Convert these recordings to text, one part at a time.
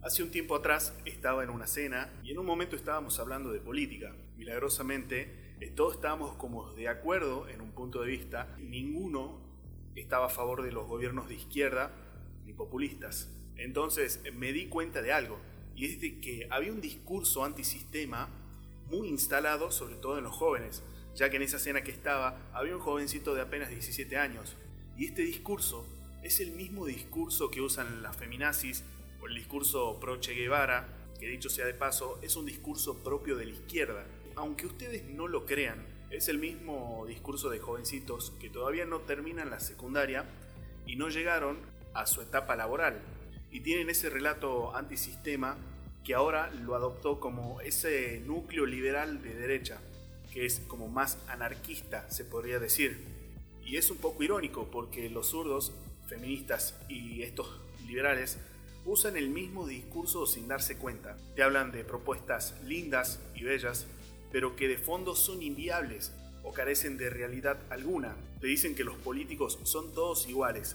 Hace un tiempo atrás estaba en una cena y en un momento estábamos hablando de política. Milagrosamente, eh, todos estábamos como de acuerdo en un punto de vista. Ninguno estaba a favor de los gobiernos de izquierda ni populistas. Entonces me di cuenta de algo, y es de que había un discurso antisistema muy instalado, sobre todo en los jóvenes, ya que en esa cena que estaba había un jovencito de apenas 17 años, y este discurso es el mismo discurso que usan las feminazis el discurso pro Che Guevara, que dicho sea de paso, es un discurso propio de la izquierda. Aunque ustedes no lo crean, es el mismo discurso de jovencitos que todavía no terminan la secundaria y no llegaron a su etapa laboral. Y tienen ese relato antisistema que ahora lo adoptó como ese núcleo liberal de derecha, que es como más anarquista, se podría decir. Y es un poco irónico porque los zurdos, feministas y estos liberales usan el mismo discurso sin darse cuenta. Te hablan de propuestas lindas y bellas, pero que de fondo son inviables o carecen de realidad alguna. Te dicen que los políticos son todos iguales.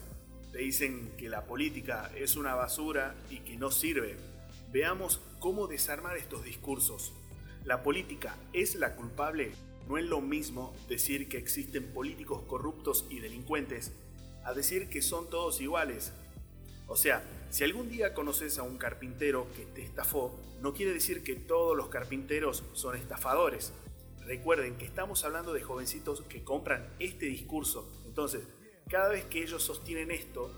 Te dicen que la política es una basura y que no sirve. Veamos cómo desarmar estos discursos. La política es la culpable. No es lo mismo decir que existen políticos corruptos y delincuentes a decir que son todos iguales. O sea, si algún día conoces a un carpintero que te estafó, no quiere decir que todos los carpinteros son estafadores. Recuerden que estamos hablando de jovencitos que compran este discurso. Entonces, cada vez que ellos sostienen esto,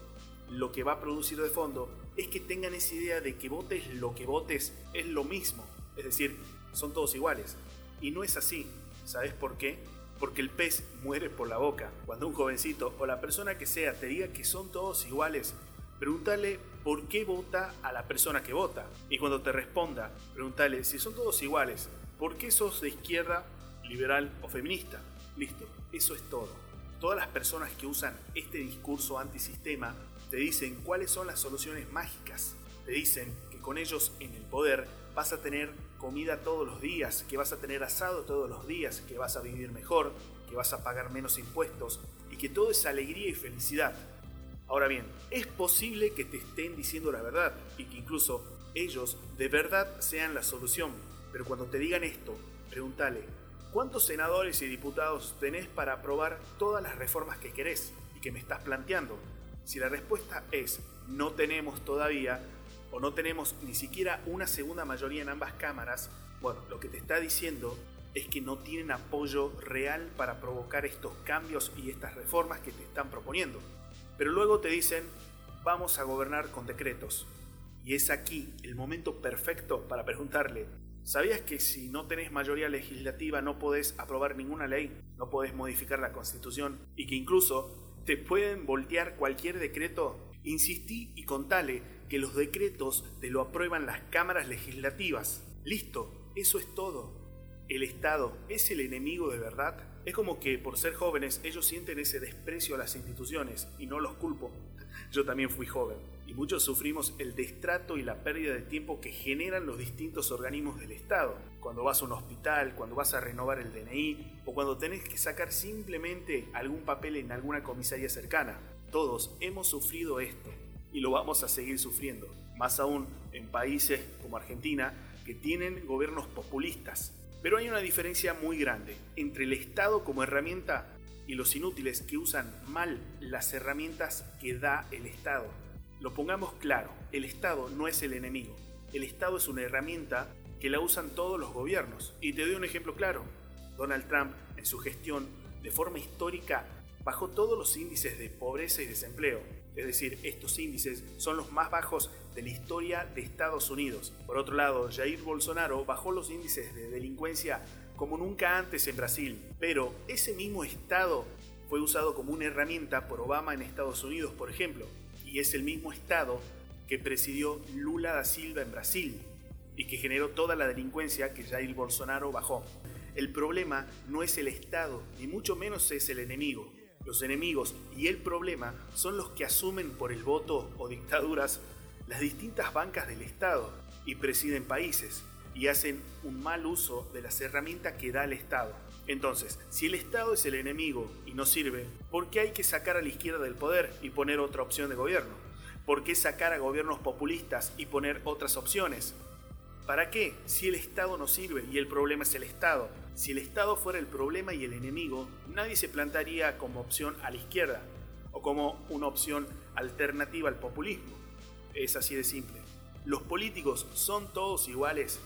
lo que va a producir de fondo es que tengan esa idea de que votes lo que votes es lo mismo. Es decir, son todos iguales. Y no es así. ¿Sabes por qué? Porque el pez muere por la boca. Cuando un jovencito o la persona que sea te diga que son todos iguales, Pregúntale por qué vota a la persona que vota. Y cuando te responda, pregúntale si son todos iguales, ¿por qué sos de izquierda, liberal o feminista? Listo, eso es todo. Todas las personas que usan este discurso antisistema te dicen cuáles son las soluciones mágicas. Te dicen que con ellos en el poder vas a tener comida todos los días, que vas a tener asado todos los días, que vas a vivir mejor, que vas a pagar menos impuestos y que todo es alegría y felicidad. Ahora bien, es posible que te estén diciendo la verdad y que incluso ellos de verdad sean la solución. Pero cuando te digan esto, pregúntale, ¿cuántos senadores y diputados tenés para aprobar todas las reformas que querés y que me estás planteando? Si la respuesta es no tenemos todavía o no tenemos ni siquiera una segunda mayoría en ambas cámaras, bueno, lo que te está diciendo es que no tienen apoyo real para provocar estos cambios y estas reformas que te están proponiendo. Pero luego te dicen, vamos a gobernar con decretos. Y es aquí el momento perfecto para preguntarle, ¿sabías que si no tenés mayoría legislativa no podés aprobar ninguna ley, no podés modificar la constitución y que incluso te pueden voltear cualquier decreto? Insistí y contale que los decretos te lo aprueban las cámaras legislativas. Listo, eso es todo. ¿El Estado es el enemigo de verdad? Es como que por ser jóvenes ellos sienten ese desprecio a las instituciones y no los culpo. Yo también fui joven y muchos sufrimos el destrato y la pérdida de tiempo que generan los distintos organismos del Estado. Cuando vas a un hospital, cuando vas a renovar el DNI o cuando tenés que sacar simplemente algún papel en alguna comisaría cercana. Todos hemos sufrido esto y lo vamos a seguir sufriendo. Más aún en países como Argentina que tienen gobiernos populistas pero hay una diferencia muy grande entre el Estado como herramienta y los inútiles que usan mal las herramientas que da el Estado. Lo pongamos claro, el Estado no es el enemigo. El Estado es una herramienta que la usan todos los gobiernos. Y te doy un ejemplo claro. Donald Trump, en su gestión, de forma histórica, bajó todos los índices de pobreza y desempleo. Es decir, estos índices son los más bajos de la historia de Estados Unidos. Por otro lado, Jair Bolsonaro bajó los índices de delincuencia como nunca antes en Brasil. Pero ese mismo Estado fue usado como una herramienta por Obama en Estados Unidos, por ejemplo. Y es el mismo Estado que presidió Lula da Silva en Brasil y que generó toda la delincuencia que Jair Bolsonaro bajó. El problema no es el Estado, ni mucho menos es el enemigo. Los enemigos y el problema son los que asumen por el voto o dictaduras las distintas bancas del Estado y presiden países y hacen un mal uso de las herramientas que da el Estado. Entonces, si el Estado es el enemigo y no sirve, ¿por qué hay que sacar a la izquierda del poder y poner otra opción de gobierno? ¿Por qué sacar a gobiernos populistas y poner otras opciones? ¿Para qué? Si el Estado no sirve y el problema es el Estado. Si el Estado fuera el problema y el enemigo, nadie se plantaría como opción a la izquierda o como una opción alternativa al populismo. Es así de simple. Los políticos son todos iguales.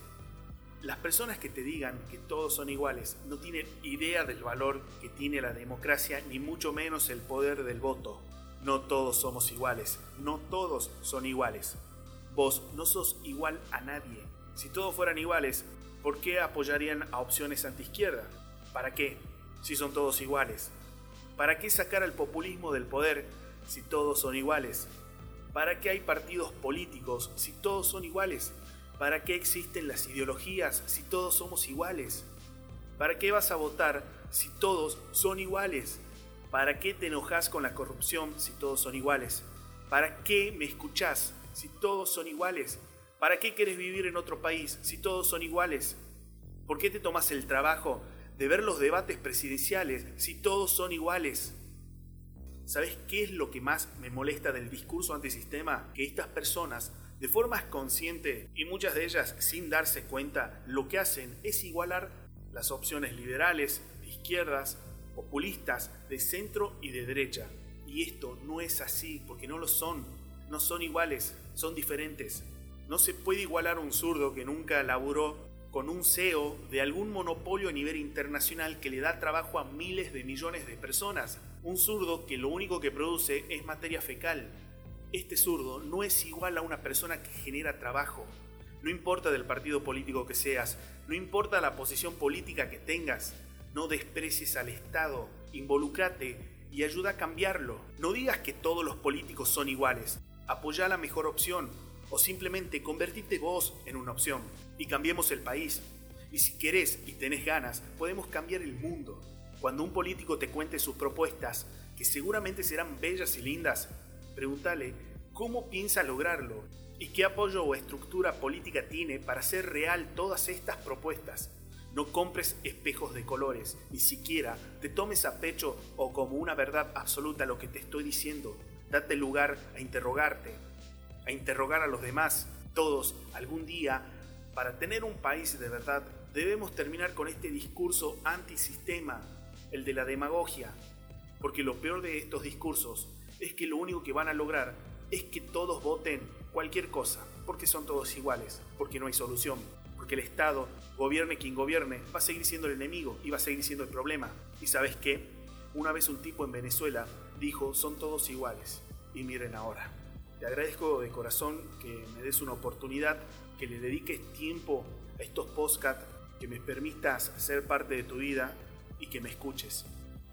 Las personas que te digan que todos son iguales no tienen idea del valor que tiene la democracia ni mucho menos el poder del voto. No todos somos iguales, no todos son iguales. Vos no sos igual a nadie. Si todos fueran iguales, ¿por qué apoyarían a opciones antiizquierda? ¿Para qué? Si son todos iguales. ¿Para qué sacar al populismo del poder si todos son iguales? ¿Para qué hay partidos políticos si todos son iguales? ¿Para qué existen las ideologías si todos somos iguales? ¿Para qué vas a votar si todos son iguales? ¿Para qué te enojas con la corrupción si todos son iguales? ¿Para qué me escuchás si todos son iguales? ¿Para qué quieres vivir en otro país si todos son iguales? ¿Por qué te tomas el trabajo de ver los debates presidenciales si todos son iguales? ¿Sabes qué es lo que más me molesta del discurso antisistema? Que estas personas, de forma consciente y muchas de ellas sin darse cuenta, lo que hacen es igualar las opciones liberales, de izquierdas, populistas, de centro y de derecha. Y esto no es así, porque no lo son. No son iguales, son diferentes. No se puede igualar a un zurdo que nunca laburó con un CEO de algún monopolio a nivel internacional que le da trabajo a miles de millones de personas. Un zurdo que lo único que produce es materia fecal. Este zurdo no es igual a una persona que genera trabajo. No importa del partido político que seas, no importa la posición política que tengas, no desprecies al Estado, involucrate y ayuda a cambiarlo. No digas que todos los políticos son iguales, apoya la mejor opción, o simplemente convertirte vos en una opción y cambiemos el país. Y si querés y tenés ganas, podemos cambiar el mundo. Cuando un político te cuente sus propuestas, que seguramente serán bellas y lindas, pregúntale cómo piensa lograrlo y qué apoyo o estructura política tiene para hacer real todas estas propuestas. No compres espejos de colores, ni siquiera te tomes a pecho o como una verdad absoluta lo que te estoy diciendo. Date lugar a interrogarte, a interrogar a los demás, todos, algún día, para tener un país de verdad, debemos terminar con este discurso antisistema, el de la demagogia, porque lo peor de estos discursos es que lo único que van a lograr es que todos voten cualquier cosa, porque son todos iguales, porque no hay solución, porque el Estado, gobierne quien gobierne, va a seguir siendo el enemigo y va a seguir siendo el problema. ¿Y sabes qué? Una vez un tipo en Venezuela dijo, son todos iguales. Y miren ahora. Te agradezco de corazón que me des una oportunidad, que le dediques tiempo a estos podcasts, que me permitas ser parte de tu vida y que me escuches.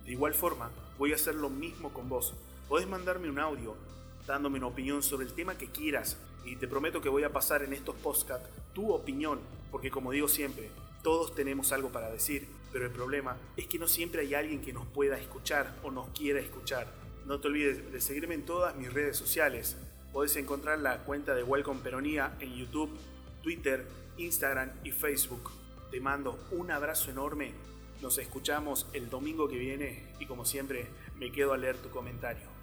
De igual forma, voy a hacer lo mismo con vos. Podés mandarme un audio dándome una opinión sobre el tema que quieras y te prometo que voy a pasar en estos podcasts tu opinión, porque como digo siempre, todos tenemos algo para decir, pero el problema es que no siempre hay alguien que nos pueda escuchar o nos quiera escuchar. No te olvides de seguirme en todas mis redes sociales, Podés encontrar la cuenta de Welcome Peronía en YouTube, Twitter, Instagram y Facebook. Te mando un abrazo enorme. Nos escuchamos el domingo que viene y como siempre me quedo a leer tu comentario.